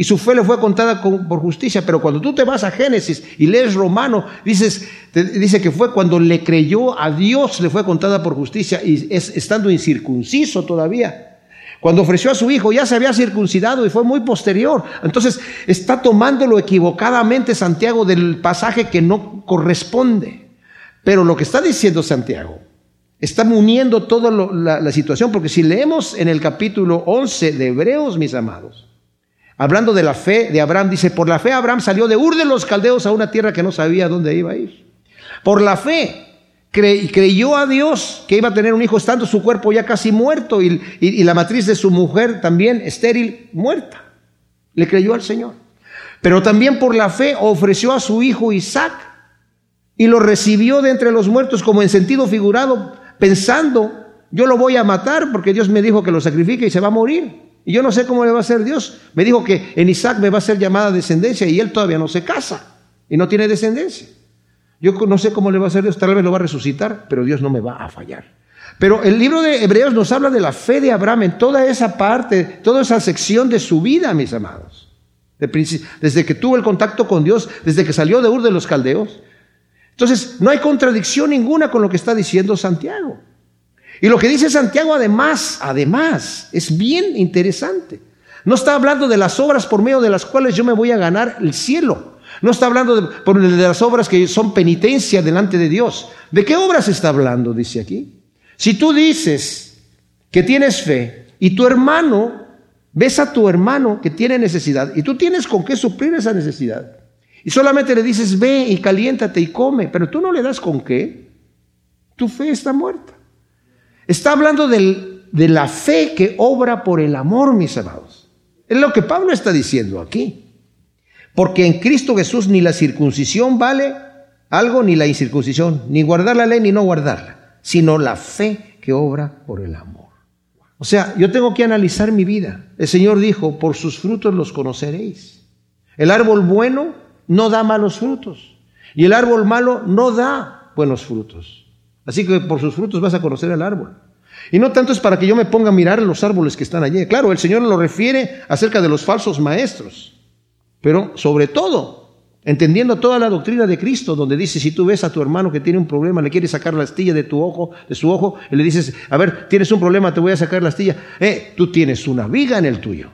y su fe le fue contada por justicia. Pero cuando tú te vas a Génesis y lees Romano, dices, dice que fue cuando le creyó a Dios, le fue contada por justicia, y es estando incircunciso todavía. Cuando ofreció a su hijo ya se había circuncidado y fue muy posterior. Entonces está tomándolo equivocadamente Santiago del pasaje que no corresponde. Pero lo que está diciendo Santiago está uniendo toda la, la situación, porque si leemos en el capítulo 11 de Hebreos, mis amados, hablando de la fe de Abraham, dice, por la fe Abraham salió de Ur de los Caldeos a una tierra que no sabía dónde iba a ir. Por la fe creyó a Dios que iba a tener un hijo, estando su cuerpo ya casi muerto y, y la matriz de su mujer también estéril, muerta. Le creyó al Señor. Pero también por la fe ofreció a su hijo Isaac y lo recibió de entre los muertos como en sentido figurado, pensando, yo lo voy a matar porque Dios me dijo que lo sacrifique y se va a morir. Y yo no sé cómo le va a hacer Dios. Me dijo que en Isaac me va a ser llamada descendencia y él todavía no se casa y no tiene descendencia. Yo no sé cómo le va a hacer Dios, tal vez lo va a resucitar, pero Dios no me va a fallar. Pero el libro de Hebreos nos habla de la fe de Abraham en toda esa parte, toda esa sección de su vida, mis amados. Desde que tuvo el contacto con Dios, desde que salió de Ur de los Caldeos. Entonces, no hay contradicción ninguna con lo que está diciendo Santiago. Y lo que dice Santiago además, además, es bien interesante. No está hablando de las obras por medio de las cuales yo me voy a ganar el cielo. No está hablando de, las obras que son penitencia delante de Dios. ¿De qué obras está hablando? Dice aquí. Si tú dices que tienes fe y tu hermano, ves a tu hermano que tiene necesidad y tú tienes con qué suplir esa necesidad. Y solamente le dices, ve y caliéntate y come, pero tú no le das con qué. Tu fe está muerta. Está hablando de la fe que obra por el amor, mis amados. Es lo que Pablo está diciendo aquí. Porque en Cristo Jesús ni la circuncisión vale algo, ni la incircuncisión, ni guardar la ley, ni no guardarla, sino la fe que obra por el amor. O sea, yo tengo que analizar mi vida. El Señor dijo, por sus frutos los conoceréis. El árbol bueno no da malos frutos y el árbol malo no da buenos frutos. Así que por sus frutos vas a conocer el árbol. Y no tanto es para que yo me ponga a mirar los árboles que están allí. Claro, el Señor lo refiere acerca de los falsos maestros. Pero sobre todo, entendiendo toda la doctrina de Cristo, donde dice, si tú ves a tu hermano que tiene un problema, le quieres sacar la astilla de tu ojo, de su ojo, y le dices, a ver, tienes un problema, te voy a sacar la astilla. Eh, tú tienes una viga en el tuyo.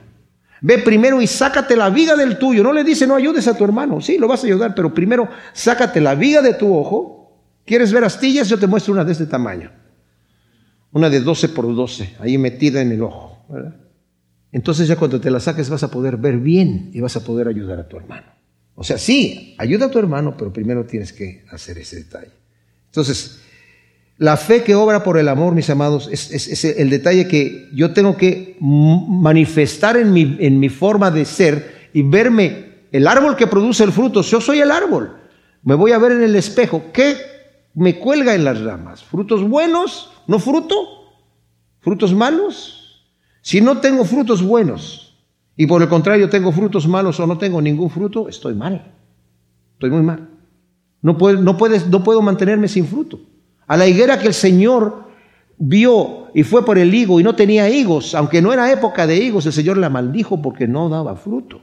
Ve primero y sácate la viga del tuyo. No le dice, no ayudes a tu hermano. Sí, lo vas a ayudar, pero primero sácate la viga de tu ojo. ¿Quieres ver astillas? Yo te muestro una de este tamaño. Una de 12 por 12, ahí metida en el ojo. ¿verdad? Entonces ya cuando te la saques vas a poder ver bien y vas a poder ayudar a tu hermano. O sea, sí, ayuda a tu hermano, pero primero tienes que hacer ese detalle. Entonces, la fe que obra por el amor, mis amados, es, el detalle que yo tengo que manifestar en mi, en mi forma de ser y verme el árbol que produce el fruto. Yo soy el árbol. Me voy a ver en el espejo. ¿Qué me cuelga en las ramas? ¿Frutos buenos? ¿No fruto? ¿Frutos malos? Si no tengo frutos buenos y por el contrario tengo frutos malos o no tengo ningún fruto, estoy mal. Estoy muy mal. No puedo, no, puedes, no puedo mantenerme sin fruto. A la higuera que el Señor vio y fue por el higo y no tenía higos, aunque no era época de higos, el Señor la maldijo porque no daba fruto.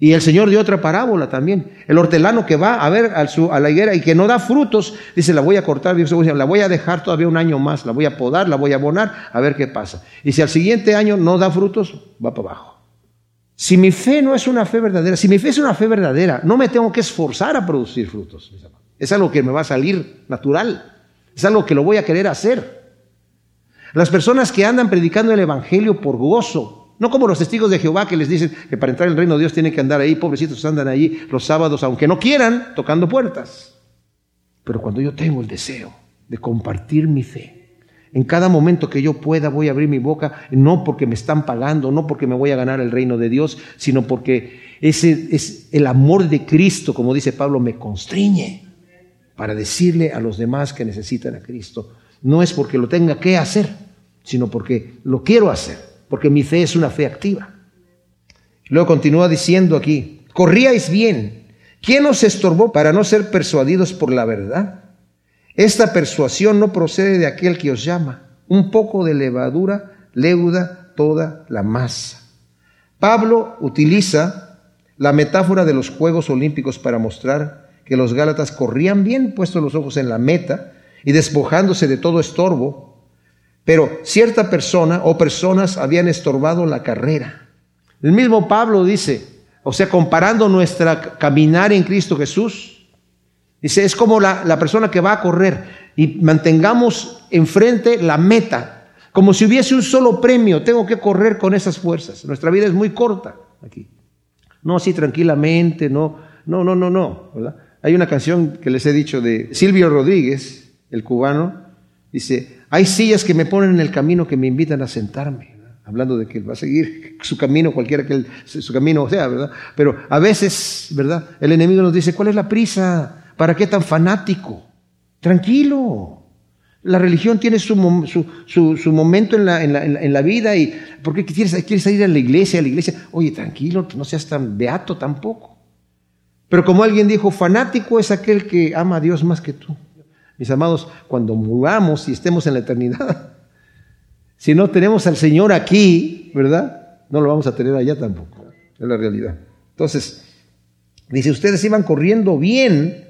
Y el Señor dio otra parábola también. El hortelano que va a ver a la higuera y que no da frutos, dice, la voy a cortar, la voy a dejar todavía un año más, la voy a podar, la voy a abonar, a ver qué pasa. Y si al siguiente año no da frutos, va para abajo. Si mi fe no es una fe verdadera, si mi fe es una fe verdadera, no me tengo que esforzar a producir frutos. Es algo que me va a salir natural. Es algo que lo voy a querer hacer. Las personas que andan predicando el Evangelio por gozo, no como los testigos de Jehová que les dicen que para entrar en el reino de Dios tienen que andar ahí, pobrecitos andan allí los sábados, aunque no quieran, tocando puertas. Pero cuando yo tengo el deseo de compartir mi fe, en cada momento que yo pueda voy a abrir mi boca, no porque me están pagando, no porque me voy a ganar el reino de Dios, sino porque ese es el amor de Cristo, como dice Pablo, me constriñe para decirle a los demás que necesitan a Cristo. No es porque lo tenga que hacer, sino porque lo quiero hacer porque mi fe es una fe activa. Luego continúa diciendo aquí, corríais bien. ¿Quién os estorbó para no ser persuadidos por la verdad? Esta persuasión no procede de aquel que os llama. Un poco de levadura leuda toda la masa. Pablo utiliza la metáfora de los Juegos Olímpicos para mostrar que los Gálatas corrían bien, puestos los ojos en la meta y despojándose de todo estorbo, pero cierta persona o personas habían estorbado la carrera. El mismo Pablo dice, o sea, comparando nuestra caminar en Cristo Jesús, dice, es como la, la persona que va a correr y mantengamos enfrente la meta, como si hubiese un solo premio, tengo que correr con esas fuerzas. Nuestra vida es muy corta aquí. no así tranquilamente, no, no, no, no, no, ¿verdad? Hay una canción que les he dicho de Silvio Rodríguez, el cubano, dice, hay sillas que me ponen en el camino que me invitan a sentarme, hablando de que va a seguir su camino, cualquiera que su camino sea, ¿verdad? Pero a veces, ¿verdad? El enemigo nos dice, ¿cuál es la prisa? ¿Para qué tan fanático? Tranquilo. La religión tiene su, su, momento en la, en, la, vida y ¿por qué quieres, quieres ir a la iglesia? A la iglesia, oye, tranquilo, no seas tan beato tampoco. Pero como alguien dijo, fanático es aquel que ama a Dios más que tú. Mis amados, cuando muramos y estemos en la eternidad, si no tenemos al Señor aquí, ¿verdad? No lo vamos a tener allá tampoco. Es la realidad. Entonces, dice, ustedes iban corriendo bien.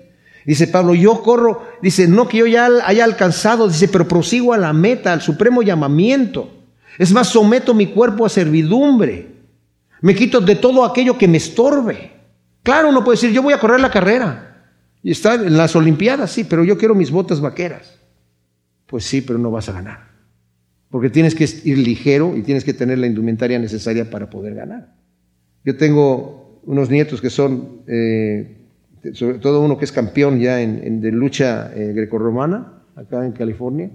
Dice Pablo, yo corro, dice, no que yo ya haya alcanzado, dice, pero prosigo a la meta, al supremo llamamiento. Es más, someto mi cuerpo a servidumbre. Me quito de todo aquello que me estorbe. Claro, uno puede decir, yo voy a correr la carrera. Y está en las Olimpiadas, sí, pero yo quiero mis botas vaqueras. Pues sí, pero no vas a ganar. Porque tienes que ir ligero y tienes que tener la indumentaria necesaria para poder ganar. Yo tengo unos nietos que son, eh, sobre todo uno que es campeón ya en, de lucha eh, grecorromana, acá en California,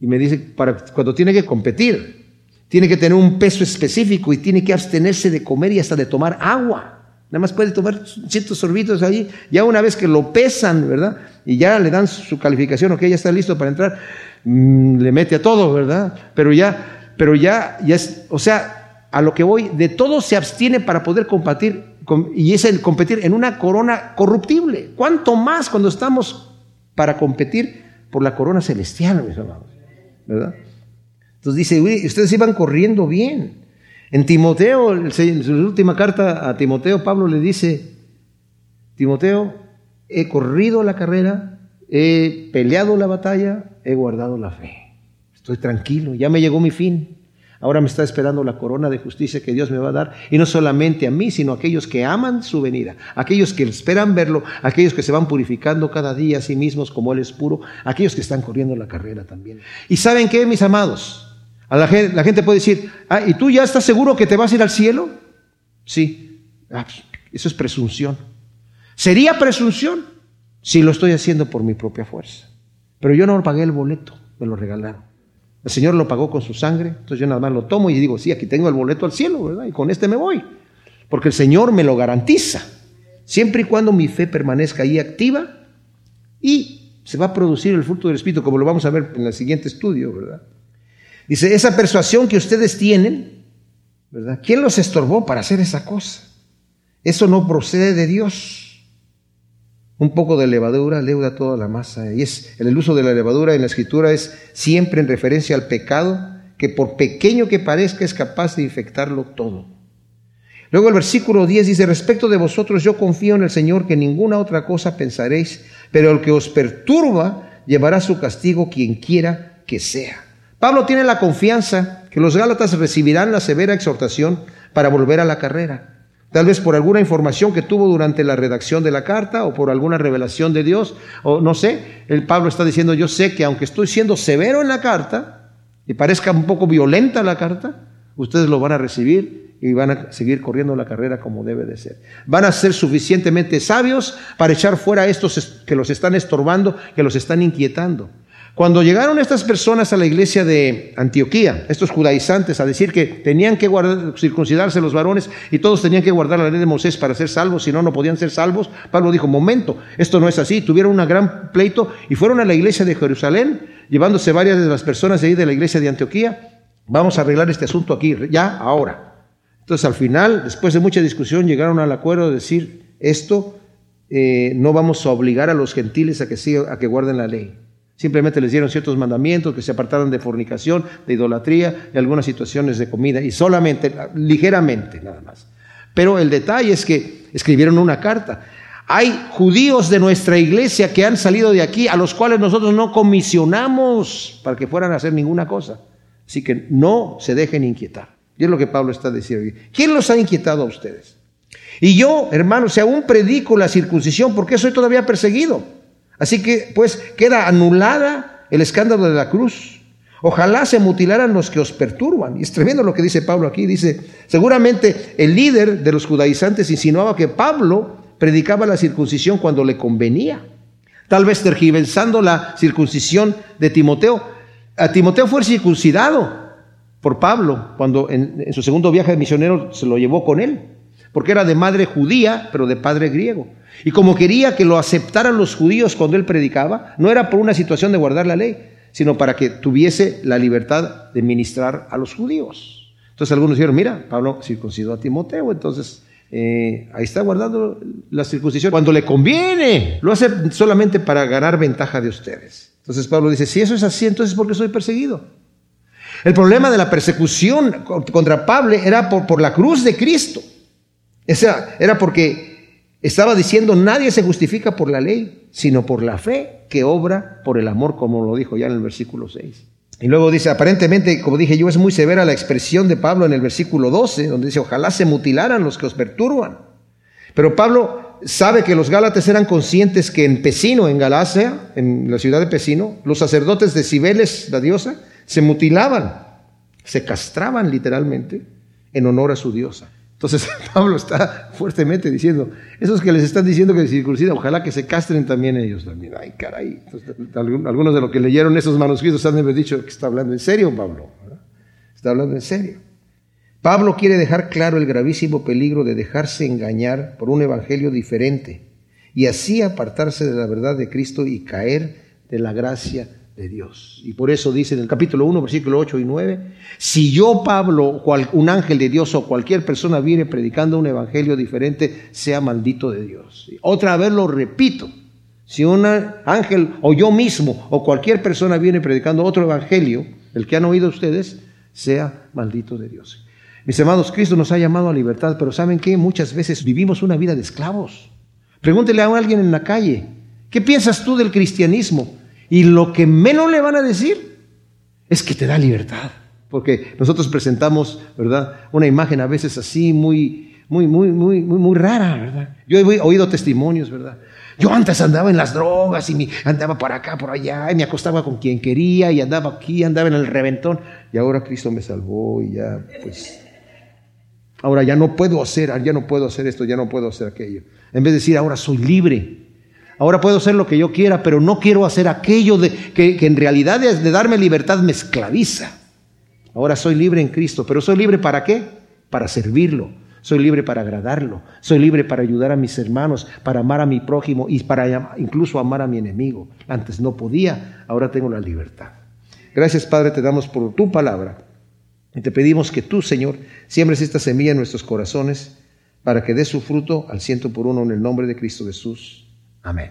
y me dice, para, cuando tiene que competir, tiene que tener un peso específico y tiene que abstenerse de comer y hasta de tomar agua. Nada más puede tomar ciertos sorbitos ahí. Ya una vez que lo pesan, ¿verdad? Y ya le dan su calificación, ok, ya está listo para entrar, mm, le mete a todo, ¿verdad? Pero ya, pero ya, ya es, o sea, a lo que voy, de todo se abstiene para poder combatir, y es el competir en una corona corruptible. ¿Cuánto más cuando estamos para competir por la corona celestial, mis hermanos? ¿Verdad? Entonces dice, ustedes iban corriendo bien. En Timoteo, en su última carta a Timoteo, Pablo le dice, Timoteo, he corrido la carrera, he peleado la batalla, he guardado la fe. Estoy tranquilo, ya me llegó mi fin. Ahora me está esperando la corona de justicia que Dios me va a dar, y no solamente a mí, sino a aquellos que aman su venida, aquellos que esperan verlo, aquellos que se van purificando cada día a sí mismos como Él es puro, aquellos que están corriendo la carrera también. ¿Y saben qué, mis amados? La, gente, puede decir, ah, ¿y tú ya estás seguro que te vas a ir al cielo? Sí, ah, pues, eso es presunción. Sería presunción si lo estoy haciendo por mi propia fuerza. Pero yo no pagué el boleto, me lo regalaron. El Señor lo pagó con su sangre, entonces yo nada más lo tomo y digo, sí, aquí tengo el boleto al cielo, ¿verdad? Y con este me voy. Porque el Señor me lo garantiza, siempre y cuando mi fe permanezca ahí activa y se va a producir el fruto del Espíritu, como lo vamos a ver en el siguiente estudio, ¿verdad? Dice, esa persuasión que ustedes tienen, ¿verdad? ¿Quién los estorbó para hacer esa cosa? Eso no procede de Dios. Un poco de levadura leuda toda la masa. Y es el uso de la levadura en la escritura es siempre en referencia al pecado, que por pequeño que parezca es capaz de infectarlo todo. Luego el versículo 10 dice, respecto de vosotros yo confío en el Señor que ninguna otra cosa pensaréis, pero el que os perturba llevará su castigo quien quiera que sea. Pablo tiene la confianza que los Gálatas recibirán la severa exhortación para volver a la carrera. Tal vez por alguna información que tuvo durante la redacción de la carta o por alguna revelación de Dios, o no sé, el Pablo está diciendo, yo sé que aunque estoy siendo severo en la carta y parezca un poco violenta la carta, ustedes lo van a recibir y van a seguir corriendo la carrera como debe de ser. Van a ser suficientemente sabios para echar fuera a estos que los están estorbando, que los están inquietando. Cuando llegaron estas personas a la iglesia de Antioquía, estos judaizantes, a decir que tenían que circuncidarse los varones y todos tenían que guardar la ley de Moisés para ser salvos, si no, no podían ser salvos, Pablo dijo, momento, esto no es así. Tuvieron un gran pleito y fueron a la iglesia de Jerusalén, llevándose varias de las personas de ahí de la iglesia de Antioquía. Vamos a arreglar este asunto aquí, ya, ahora. Entonces, al final, después de mucha discusión, llegaron al acuerdo de decir, esto eh, no vamos a obligar a los gentiles a que, sigan, a que guarden la ley. Simplemente les dieron ciertos mandamientos, que se apartaran de fornicación, de idolatría y algunas situaciones de comida, y solamente, ligeramente nada más. Pero el detalle es que escribieron una carta. Hay judíos de nuestra iglesia que han salido de aquí, a los cuales nosotros no comisionamos para que fueran a hacer ninguna cosa. Así que no se dejen inquietar. Y es lo que Pablo está diciendo. ¿Quién los ha inquietado a ustedes? Y yo, hermanos, si aún predico la circuncisión, ¿por qué soy todavía perseguido? Así que, pues, queda anulada el escándalo de la cruz. Ojalá se mutilaran los que os perturban. Y es tremendo lo que dice Pablo aquí. Dice, seguramente el líder de los judaizantes insinuaba que Pablo predicaba la circuncisión cuando le convenía. Tal vez tergiversando la circuncisión de Timoteo. A Timoteo fue circuncidado por Pablo cuando en, en su segundo viaje de misionero se lo llevó con él. Porque era de madre judía, pero de padre griego. Y como quería que lo aceptaran los judíos cuando él predicaba, no era por una situación de guardar la ley, sino para que tuviese la libertad de ministrar a los judíos. Entonces algunos dijeron, mira, Pablo circuncidó a Timoteo, entonces eh, ahí está guardando la circuncisión cuando le conviene. Lo hace solamente para ganar ventaja de ustedes. Entonces Pablo dice, si eso es así, entonces ¿por qué soy perseguido? El problema de la persecución contra Pablo era por, por la cruz de Cristo. Esa era porque estaba diciendo, nadie se justifica por la ley, sino por la fe que obra por el amor, como lo dijo ya en el versículo 6. Y luego dice, aparentemente, como dije yo, es muy severa la expresión de Pablo en el versículo 12, donde dice, ojalá se mutilaran los que os perturban. Pero Pablo sabe que los gálatas eran conscientes que en Pesino, en Galacia, en la ciudad de Pesino, los sacerdotes de Cibeles, la diosa, se mutilaban, se castraban literalmente en honor a su diosa. Entonces Pablo está fuertemente diciendo, esos que les están diciendo que se circuncidan, ojalá que se castren también ellos también. Ay, caray. algunos de los que leyeron esos manuscritos han dicho que está hablando en serio Pablo. Está hablando en serio. Pablo quiere dejar claro el gravísimo peligro de dejarse engañar por un evangelio diferente y así apartarse de la verdad de Cristo y caer de la gracia de Dios. Y por eso dice en el capítulo 1, versículo 8 y 9, si yo, Pablo, un ángel de Dios o cualquier persona viene predicando un evangelio diferente, sea maldito de Dios. Otra vez lo repito, si un ángel o yo mismo o cualquier persona viene predicando otro evangelio, el que han oído ustedes, sea maldito de Dios. Mis hermanos, Cristo nos ha llamado a libertad, pero ¿saben qué? Muchas veces vivimos una vida de esclavos. Pregúntele a alguien en la calle, ¿qué piensas tú del cristianismo? Y lo que menos le van a decir es que te da libertad. Porque nosotros presentamos, ¿verdad? Una imagen a veces así muy, muy, muy, muy, muy, rara, ¿verdad? Yo he oído testimonios, ¿verdad? Yo antes andaba en las drogas y me andaba por acá, por allá, y me acostaba con quien quería, y andaba aquí, andaba en el reventón, y ahora Cristo me salvó, y ya, pues, ahora ya no puedo hacer, ya no puedo hacer esto, ya no puedo hacer aquello. En vez de decir, ahora soy libre, Ahora puedo hacer lo que yo quiera, pero no quiero hacer aquello de, que, en realidad de darme libertad me esclaviza. Ahora soy libre en Cristo, pero soy libre para qué? Para servirlo. Soy libre para agradarlo. Soy libre para ayudar a mis hermanos, para amar a mi prójimo y para incluso amar a mi enemigo. Antes no podía, ahora tengo la libertad. Gracias Padre, te damos por tu palabra. Y te pedimos que tú, Señor, siembres esta semilla en nuestros corazones para que dé su fruto al ciento por uno en el nombre de Cristo Jesús. Amén.